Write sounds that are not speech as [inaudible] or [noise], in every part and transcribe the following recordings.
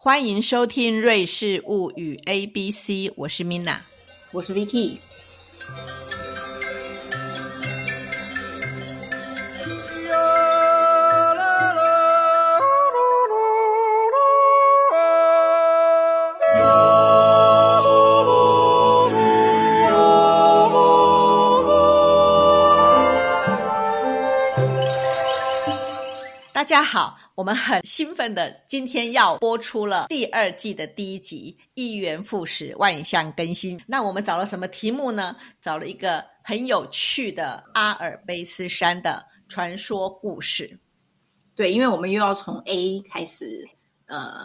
欢迎收听《瑞士物语 A B C》，我是 Mina，我是 Vicky。大家好，我们很兴奋的，今天要播出了第二季的第一集《一元复始，万象更新》。那我们找了什么题目呢？找了一个很有趣的阿尔卑斯山的传说故事。对，因为我们又要从 A 开始，呃，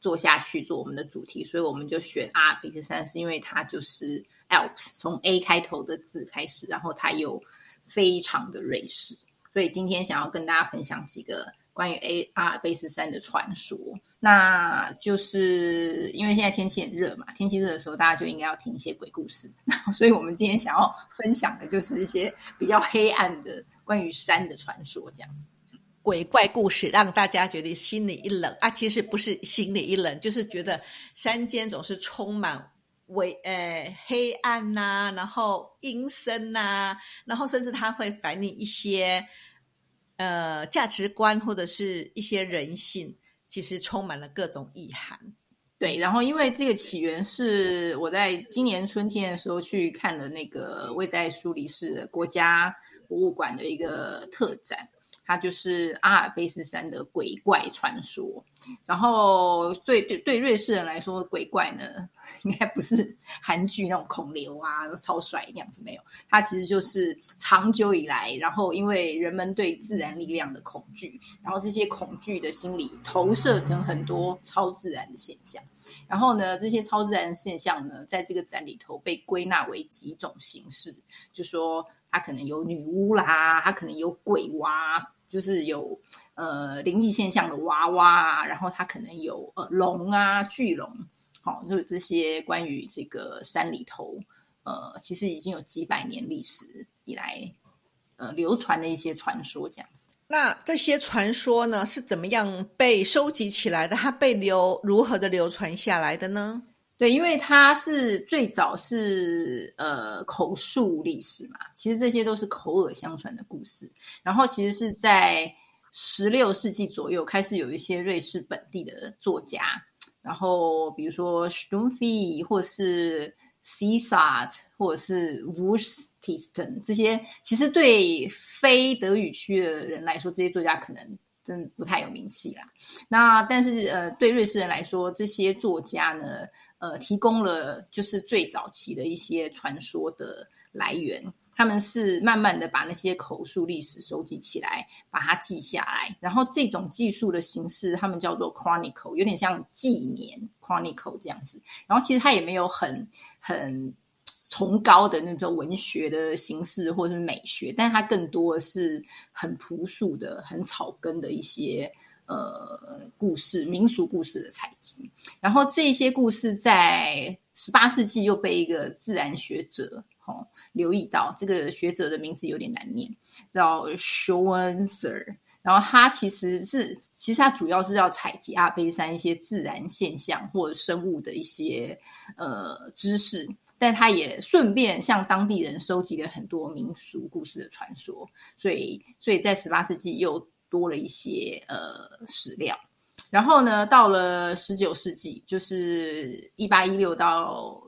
做下去做我们的主题，所以我们就选阿尔卑斯山，是因为它就是 Alps，从 A 开头的字开始，然后它又非常的瑞士。所以今天想要跟大家分享几个关于 A 阿尔卑斯山的传说。那就是因为现在天气很热嘛，天气热的时候，大家就应该要听一些鬼故事。所以我们今天想要分享的就是一些比较黑暗的关于山的传说，这样子鬼怪故事，让大家觉得心里一冷啊。其实不是心里一冷，就是觉得山间总是充满。为呃黑暗呐，然后阴森呐，然后甚至它会反映一些呃价值观或者是一些人性，其实充满了各种意涵。对，然后因为这个起源是我在今年春天的时候去看了那个位在苏黎世国家博物馆的一个特展。它就是阿尔卑斯山的鬼怪传说，然后对对对瑞士人来说，鬼怪呢应该不是韩剧那种恐流啊超帅那样子没有，它其实就是长久以来，然后因为人们对自然力量的恐惧，然后这些恐惧的心理投射成很多超自然的现象，然后呢这些超自然现象呢，在这个展里头被归纳为几种形式，就说。它可能有女巫啦，它可能有鬼娃，就是有呃灵异现象的娃娃啊，然后它可能有呃龙啊巨龙，好，就是这些关于这个山里头呃，其实已经有几百年历史以来呃流传的一些传说这样子。那这些传说呢，是怎么样被收集起来的？它被流如何的流传下来的呢？对，因为它是最早是呃口述历史嘛，其实这些都是口耳相传的故事。然后其实是在十六世纪左右开始有一些瑞士本地的作家，然后比如说 Stumfy 或是 Caesar 或者是 w u s t i s t e n 这些，其实对非德语区的人来说，这些作家可能真不太有名气啦。那但是呃，对瑞士人来说，这些作家呢？呃，提供了就是最早期的一些传说的来源，他们是慢慢的把那些口述历史收集起来，把它记下来，然后这种记述的形式，他们叫做 chronicle，有点像纪年 chronicle 这样子。然后其实它也没有很很崇高的那种文学的形式或者是美学，但是它更多的是很朴素的、很草根的一些。呃，故事民俗故事的采集，然后这些故事在十八世纪又被一个自然学者哦留意到，这个学者的名字有点难念，叫 s h o n s e r 然后它其实是，其实它主要是要采集阿卑山一些自然现象或者生物的一些呃知识，但它也顺便向当地人收集了很多民俗故事的传说，所以所以在十八世纪又。多了一些呃史料，然后呢，到了十九世纪，就是一八一六到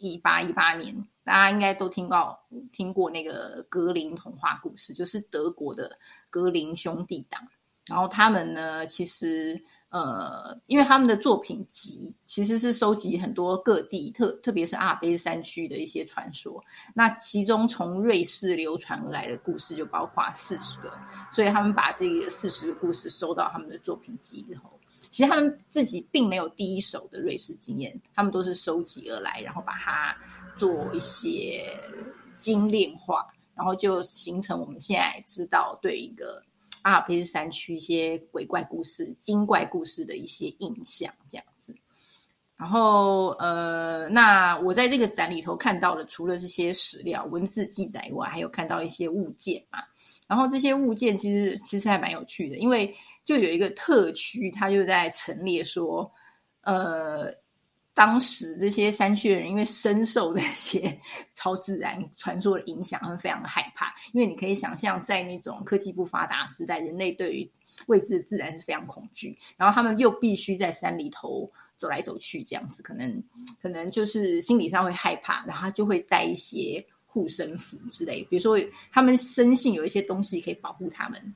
一八一八年，大家应该都听到听过那个格林童话故事，就是德国的格林兄弟党。然后他们呢，其实呃，因为他们的作品集其实是收集很多各地特，特别是阿尔卑斯山区的一些传说。那其中从瑞士流传而来的故事就包括四十个，所以他们把这个四十个故事收到他们的作品集之后，其实他们自己并没有第一手的瑞士经验，他们都是收集而来，然后把它做一些精炼化，然后就形成我们现在知道对一个。阿尔卑斯山区一些鬼怪故事、精怪故事的一些印象，这样子。然后，呃，那我在这个展里头看到的，除了这些史料、文字记载以外，还有看到一些物件嘛。然后这些物件其实其实还蛮有趣的，因为就有一个特区，他就在陈列说，呃，当时这些山区的人因为深受这些 [laughs] 超自然传说的影响，他们非常的害怕。因为你可以想象，在那种科技不发达时代，人类对于未知的自然是非常恐惧，然后他们又必须在山里头走来走去，这样子可能可能就是心理上会害怕，然后他就会带一些护身符之类，比如说他们深信有一些东西可以保护他们。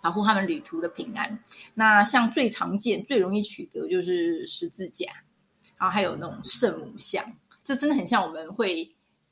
保护他们旅途的平安。那像最常见、最容易取得就是十字架，然后还有那种圣母像，这真的很像我们会，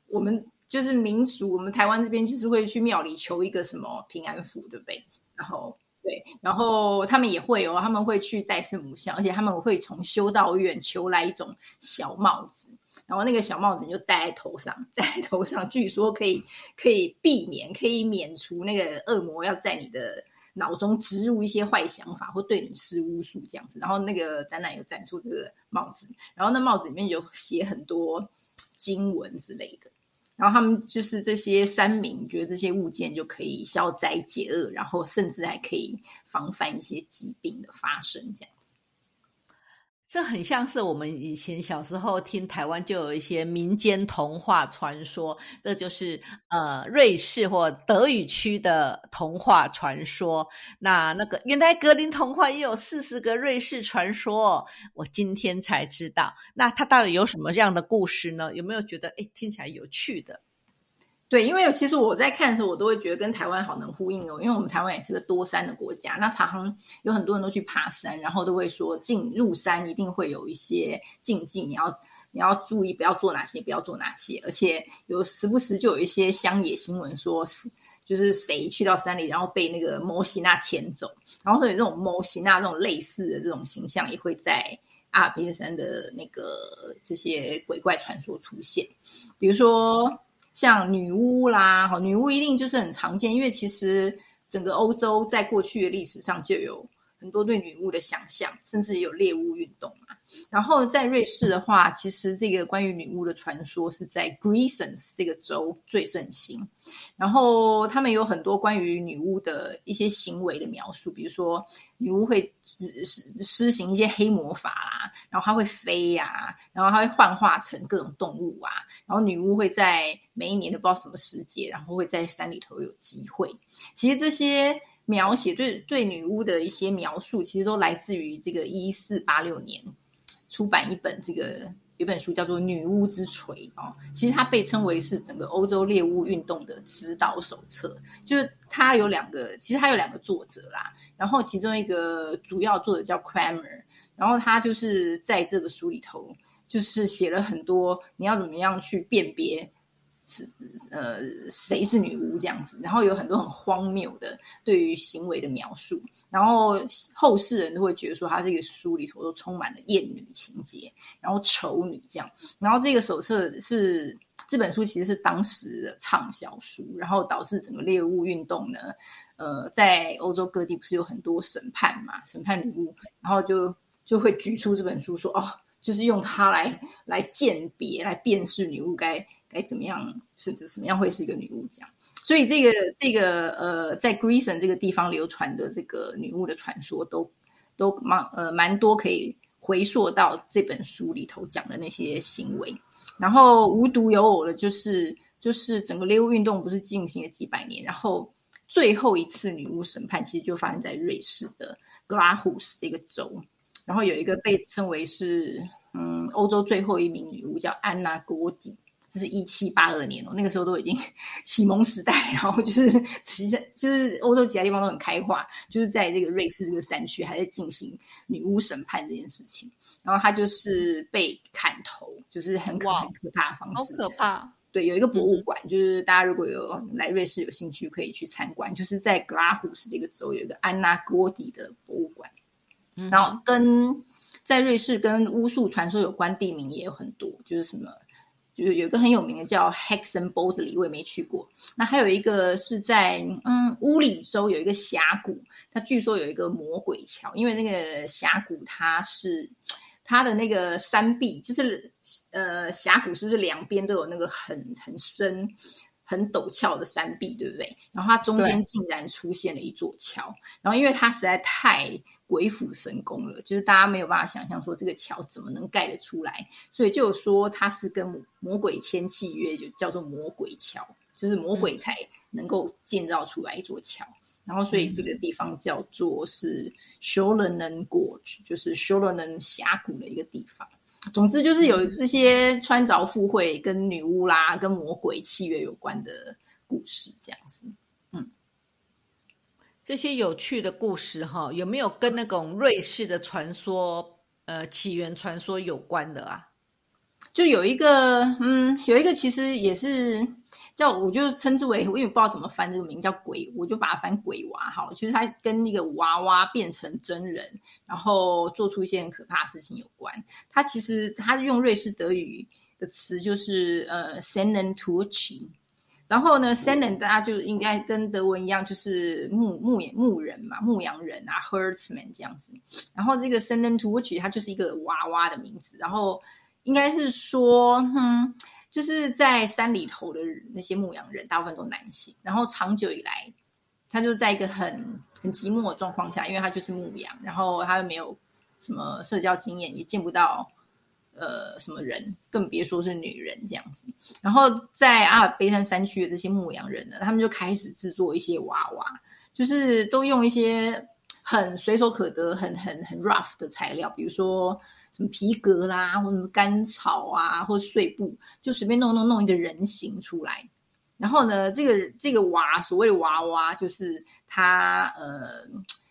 我们就是民俗，我们台湾这边就是会去庙里求一个什么平安符，对不对？然后对，然后他们也会哦，他们会去戴圣母像，而且他们会从修道院求来一种小帽子，然后那个小帽子你就戴在头上，戴在头上，据说可以可以避免，可以免除那个恶魔要在你的。脑中植入一些坏想法，或对你施巫术这样子，然后那个展览有展出这个帽子，然后那帽子里面有写很多经文之类的，然后他们就是这些山民觉得这些物件就可以消灾解厄，然后甚至还可以防范一些疾病的发生这样。这很像是我们以前小时候听台湾就有一些民间童话传说，这就是呃瑞士或德语区的童话传说。那那个原来格林童话也有四十个瑞士传说，我今天才知道。那它到底有什么样的故事呢？有没有觉得哎听起来有趣的？对，因为其实我在看的时候，我都会觉得跟台湾好能呼应哦。因为我们台湾也是个多山的国家，那常常有很多人都去爬山，然后都会说进入山一定会有一些禁忌，你要你要注意不要做哪些，不要做哪些。而且有时不时就有一些乡野新闻，说是就是谁去到山里，然后被那个摩西娜牵走，然后所以这种摩西娜这种类似的这种形象也会在阿尔卑斯山的那个这些鬼怪传说出现，比如说。像女巫啦，哈，女巫一定就是很常见，因为其实整个欧洲在过去的历史上就有很多对女巫的想象，甚至也有猎巫运动嘛。然后在瑞士的话，其实这个关于女巫的传说是在 Grisons 这个州最盛行。然后他们有很多关于女巫的一些行为的描述，比如说女巫会施施施行一些黑魔法啦，然后她会飞呀，然后她会幻化成各种动物啊，然后女巫会在每一年都不知道什么时节，然后会在山里头有机会。其实这些描写对对女巫的一些描述，其实都来自于这个一四八六年。出版一本这个有本书叫做《女巫之锤》哦，其实它被称为是整个欧洲猎巫运动的指导手册。就是它有两个，其实它有两个作者啦，然后其中一个主要作者叫 Kramer，然后他就是在这个书里头就是写了很多你要怎么样去辨别。是呃，谁是女巫这样子？然后有很多很荒谬的对于行为的描述，然后后世人都会觉得说，他这个书里头都充满了艳女情节，然后丑女这样。然后这个手册是这本书其实是当时的畅销书，然后导致整个猎物运动呢，呃，在欧洲各地不是有很多审判嘛，审判女巫，然后就就会举出这本书说，哦，就是用它来来鉴别、来辨识女巫该。该怎么样？是指什么样会是一个女巫这样？所以这个这个呃，在 Grison 这个地方流传的这个女巫的传说，都都蛮呃蛮多可以回溯到这本书里头讲的那些行为。然后无独有偶的，就是就是整个猎巫运动不是进行了几百年，然后最后一次女巫审判其实就发生在瑞士的格拉胡斯这个州。然后有一个被称为是嗯欧洲最后一名女巫叫安娜郭迪。这是一七八二年哦，那个时候都已经 [laughs] 启蒙时代，然后就是 [laughs] 其实就是欧洲其他地方都很开化，就是在这个瑞士这个山区还在进行女巫审判这件事情，然后她就是被砍头，就是很可很可怕的方式，好可怕。对，有一个博物馆，就是大家如果有来瑞士有兴趣可以去参观，就是在格拉胡斯这个州有一个安娜郭迪的博物馆，然后跟在瑞士跟巫术传说有关地名也有很多，就是什么。就是有一个很有名的叫 Hexen Bodley，我也没去过。那还有一个是在嗯乌里州有一个峡谷，它据说有一个魔鬼桥，因为那个峡谷它是它的那个山壁，就是呃峡谷是不是两边都有那个很很深很陡峭的山壁，对不对？然后它中间竟然出现了一座桥，然后因为它实在太鬼斧神工了，就是大家没有办法想象说这个桥怎么能盖得出来，所以就有说它是跟魔鬼签契约，就叫做魔鬼桥，就是魔鬼才能够建造出来一座桥。然后所以这个地方叫做是 e n e n Gorge，就是 e n e n 峡谷的一个地方。总之就是有这些穿着附会跟女巫啦、跟魔鬼契约有关的故事，这样子。嗯，这些有趣的故事哈，有没有跟那种瑞士的传说、呃起源传说有关的啊？就有一个，嗯，有一个其实也是叫，我就称之为，我也不知道怎么翻这个名，叫鬼，我就把它翻鬼娃好了。其实它跟那个娃娃变成真人，然后做出一些很可怕的事情有关。它其实它用瑞士德语的词就是呃 s e n e n t u c h i 然后呢 s e n e n 大家就应该跟德文一样，就是牧牧牧人嘛，牧羊人啊，herdsman 这样子。然后这个 s e n e n t u c h i 它就是一个娃娃的名字，然后。应该是说，嗯，就是在山里头的那些牧羊人，大部分都男性。然后长久以来，他就在一个很很寂寞的状况下，因为他就是牧羊，然后他又没有什么社交经验，也见不到呃什么人，更别说是女人这样子。然后在阿尔卑斯山区的这些牧羊人呢，他们就开始制作一些娃娃，就是都用一些。很随手可得、很很很 rough 的材料，比如说什么皮革啦，或什么干草啊，或碎布，就随便弄弄弄一个人形出来。然后呢，这个这个娃，所谓的娃娃，就是他呃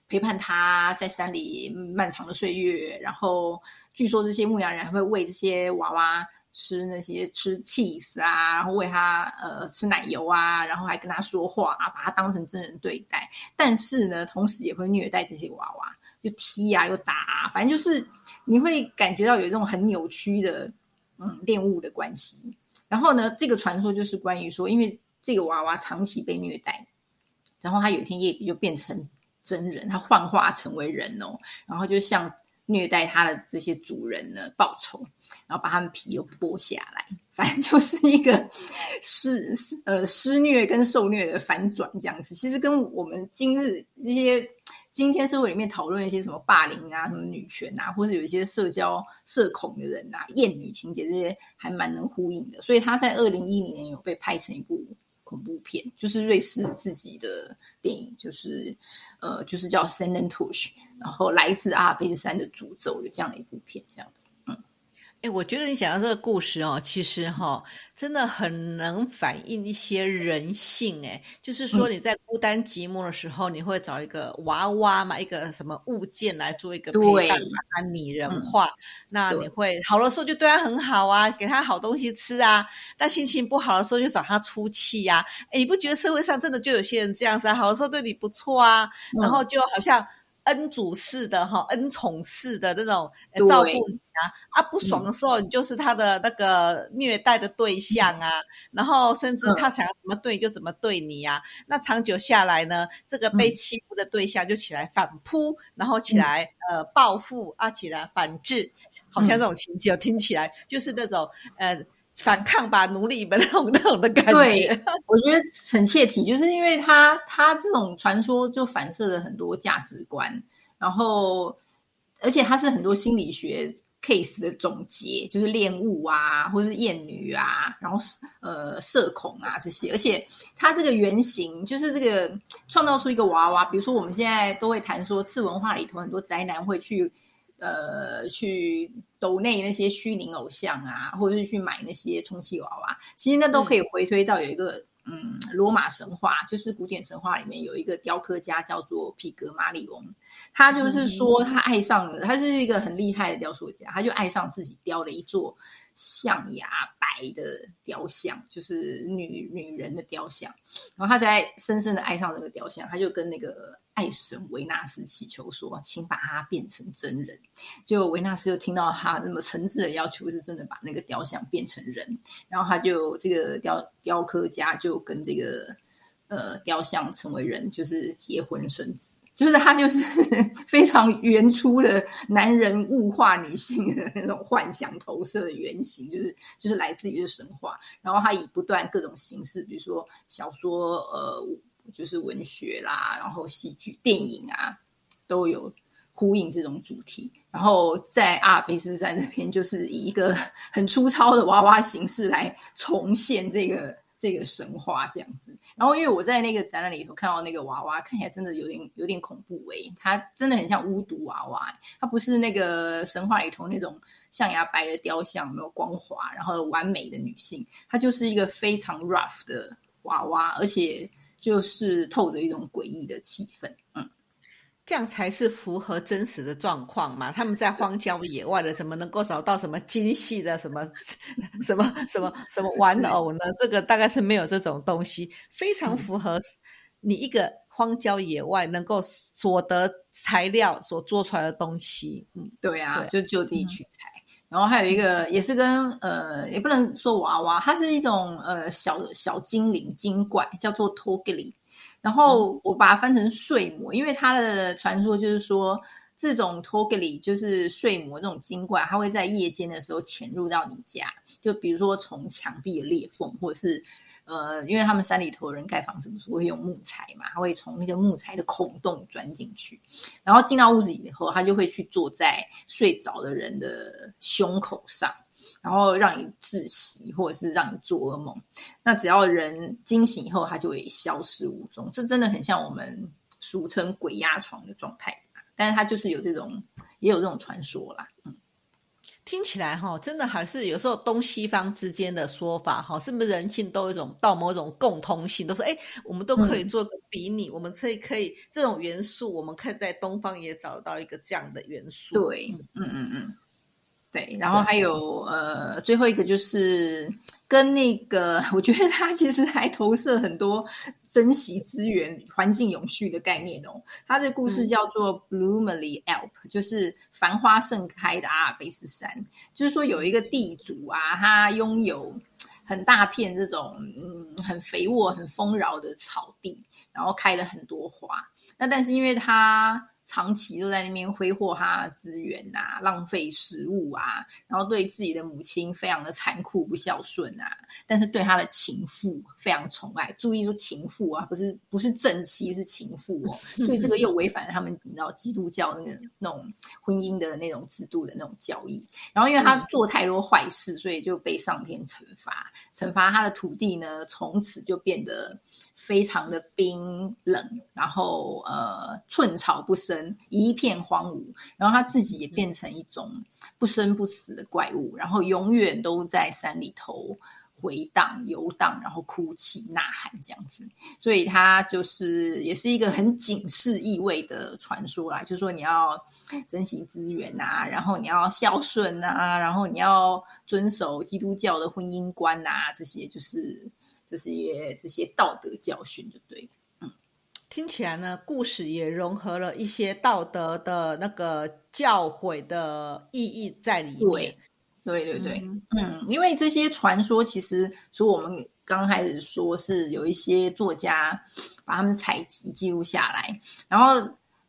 陪伴他在山里漫长的岁月。然后据说这些牧羊人会喂这些娃娃。吃那些吃 cheese 啊，然后喂他呃吃奶油啊，然后还跟他说话啊，把他当成真人对待。但是呢，同时也会虐待这些娃娃，就踢啊，又打，啊，反正就是你会感觉到有这种很扭曲的嗯恋物的关系。然后呢，这个传说就是关于说，因为这个娃娃长期被虐待，然后他有一天夜里就变成真人，他幻化成为人哦，然后就像。虐待他的这些主人呢，报仇，然后把他们皮又剥下来，反正就是一个施呃施虐跟受虐的反转这样子。其实跟我们今日这些今天社会里面讨论一些什么霸凌啊、什么女权啊，或者有一些社交社恐的人啊、厌女情节这些，还蛮能呼应的。所以他在二零一零年有被拍成一部。恐怖片就是瑞士自己的电影，就是呃，就是叫《s e n e n t u s h 然后来自阿尔卑斯山的诅咒，有这样的一部片，这样子，嗯。哎，我觉得你讲的这个故事哦，其实哈，真的很能反映一些人性。哎，就是说你在孤单寂寞的时候，你会找一个娃娃嘛，一个什么物件来做一个陪伴，把它拟人化。那你会好的时候就对他很好啊，给他好东西吃啊。但心情不好的时候就找他出气呀。哎，你不觉得社会上真的就有些人这样子啊？好的时候对你不错啊，然后就好像。恩主式的哈，恩宠式的那种照顾你啊，啊不爽的时候，你就是他的那个虐待的对象啊，然后甚至他想要怎么对你就怎么对你呀，那长久下来呢，这个被欺负的对象就起来反扑，然后起来呃报复啊，起来反制，好像这种情节听起来就是那种呃。反抗吧，奴隶们那种那种的感觉。对，我觉得很切题，就是因为他他这种传说就反射了很多价值观，然后而且他是很多心理学 case 的总结，就是恋物啊，或是厌女啊，然后呃社恐啊这些，而且他这个原型就是这个创造出一个娃娃，比如说我们现在都会谈说次文化里头很多宅男会去。呃，去抖内那些虚拟偶像啊，或者是去买那些充气娃娃，其实那都可以回推到有一个嗯，罗马神话，就是古典神话里面有一个雕刻家叫做皮格马里翁，他就是说他爱上了，他是一个很厉害的雕塑家，他就爱上自己雕了一座象牙白的雕像，就是女女人的雕像，然后他才深深的爱上这个雕像，他就跟那个。爱神维纳斯祈求说：“请把它变成真人。”就维纳斯就听到他那么诚挚的要求，是真的把那个雕像变成人。然后他就这个雕雕刻家就跟这个呃雕像成为人，就是结婚生子。就是他就是 [laughs] 非常原初的男人物化女性的那种幻想投射的原型，就是就是来自于神话。然后他以不断各种形式，比如说小说，呃，就是文学啦，然后戏剧、电影啊，都有呼应这种主题。然后在阿尔卑斯山这边，就是以一个很粗糙的娃娃形式来重现这个。这个神话这样子，然后因为我在那个展览里头看到那个娃娃，看起来真的有点有点恐怖诶，它真的很像巫毒娃娃，它不是那个神话里头那种象牙白的雕像，没有光滑，然后完美的女性，它就是一个非常 rough 的娃娃，而且就是透着一种诡异的气氛，嗯。这样才是符合真实的状况嘛？他们在荒郊野外的，怎么能够找到什么精细的什么什么什么什么玩偶呢？这个大概是没有这种东西，非常符合你一个荒郊野外能够所得材料所做出来的东西。嗯，对啊，就就地取材。然后还有一个也是跟呃，也不能说娃娃，它是一种呃小小精灵精怪，叫做托格里。然后我把它翻成睡魔，因为它的传说就是说，这种托格里就是睡魔这种精怪，它会在夜间的时候潜入到你家，就比如说从墙壁的裂缝，或者是呃，因为他们山里头人盖房子不是会用木材嘛，它会从那个木材的孔洞钻进去，然后进到屋子里以后，他就会去坐在睡着的人的胸口上。然后让你窒息，或者是让你做噩梦。那只要人惊醒以后，它就会消失无踪。这真的很像我们俗称“鬼压床”的状态。但是它就是有这种，也有这种传说啦。嗯，听起来哈，真的还是有时候东西方之间的说法哈，是不是人性都有一种到某种共通性？都说哎，我们都可以做个比拟，我们可以可以这种元素，我们可以在东方也找到一个这样的元素。对，嗯嗯嗯。对，然后还有呃，最后一个就是跟那个，我觉得他其实还投射很多珍惜资源、环境永续的概念哦。他的故事叫做 Bloomily Alp，就是繁花盛开的阿尔卑斯山。就是说有一个地主啊，他拥有很大片这种嗯很肥沃、很丰饶的草地，然后开了很多花。那但是因为他长期都在那边挥霍他的资源啊，浪费食物啊，然后对自己的母亲非常的残酷不孝顺啊，但是对他的情妇非常宠爱。注意说情妇啊，不是不是正妻，是情妇哦。[laughs] 所以这个又违反了他们你知道基督教那个那种婚姻的那种制度的那种教义。然后因为他做太多坏事，所以就被上天惩罚，惩罚他的土地呢，从此就变得非常的冰冷，然后呃寸草不生。一片荒芜，然后他自己也变成一种不生不死的怪物，然后永远都在山里头回荡、游荡，然后哭泣、呐喊这样子。所以他就是也是一个很警示意味的传说啦，就是说你要珍惜资源啊，然后你要孝顺啊，然后你要遵守基督教的婚姻观啊，这些就是这些这些道德教训，就对。听起来呢，故事也融合了一些道德的那个教诲的意义在里面。对，对，对，对，嗯，因为这些传说其实，除我们刚开始说是有一些作家把他们采集记录下来，然后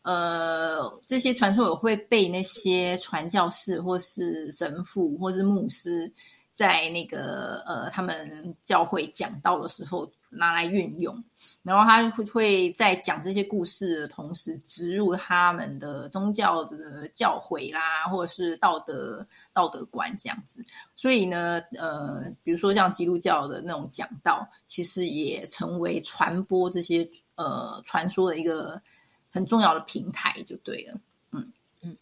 呃，这些传说也会被那些传教士或是神父或是牧师在那个呃他们教会讲道的时候。拿来运用，然后他会会在讲这些故事的同时植入他们的宗教的教诲啦，或者是道德道德观这样子。所以呢，呃，比如说像基督教的那种讲道，其实也成为传播这些呃传说的一个很重要的平台，就对了。嗯嗯。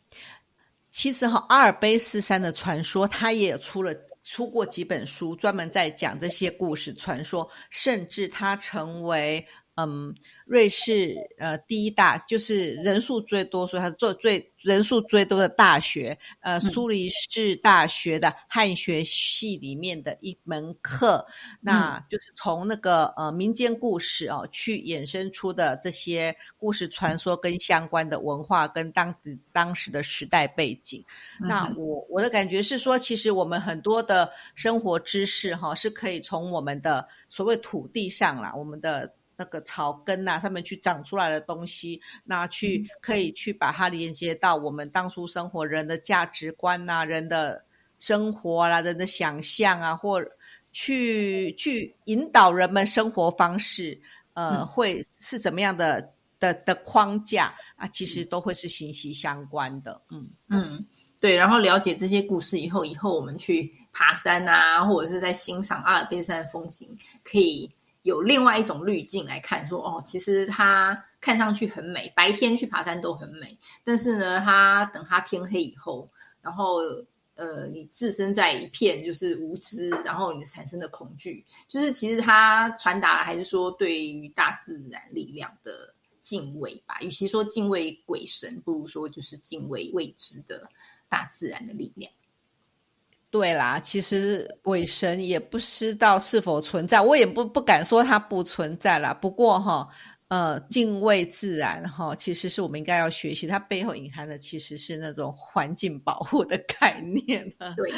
其实哈，阿尔卑斯山的传说，他也出了出过几本书，专门在讲这些故事传说，甚至他成为。嗯，瑞士呃第一大就是人数最多，所以它做最人数最多的大学，呃苏黎世大学的汉学系里面的一门课，那就是从那个呃民间故事哦去衍生出的这些故事传说跟相关的文化跟当时当时的时代背景。那我我的感觉是说，其实我们很多的生活知识哈是可以从我们的所谓土地上啦，我们的。那个草根呐、上面去长出来的东西，那去可以去把它连接到我们当初生活人的价值观呐、人的生活啦、人的想象啊，或去去引导人们生活方式，呃，嗯会是怎么样的的的框架啊？其实都会是息息相关的。嗯，嗯，对，然后了解这些故事以后，以后我们去爬山啊，或者是在欣赏阿尔卑斯山的风景，可以有另外一种滤镜来看说，哦，其实它看上去很美，白天去爬山都很美，但是呢，它等它天黑以后，然后呃，你置身在一片就是无知，然后你产生的恐惧，就是其实它传达的还是说对于大自然力量的敬畏吧。与其说敬畏鬼神，不如说就是敬畏未知的大自然的力量。对啦，其实鬼神也不知道是否存在，我也不不敢说它不存在啦。不过哈，呃，敬畏自然哈，其实是我们应该要学习，它背后隐含的其实是那种环境保护的概念呢。对，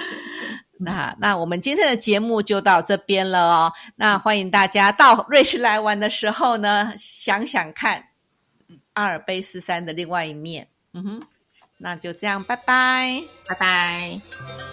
那那我们今天的节目就到这边了哦。那欢迎大家到瑞士来玩的时候呢，想想看阿尔卑斯山的另外一面。嗯哼，那就这样，拜拜。拜拜。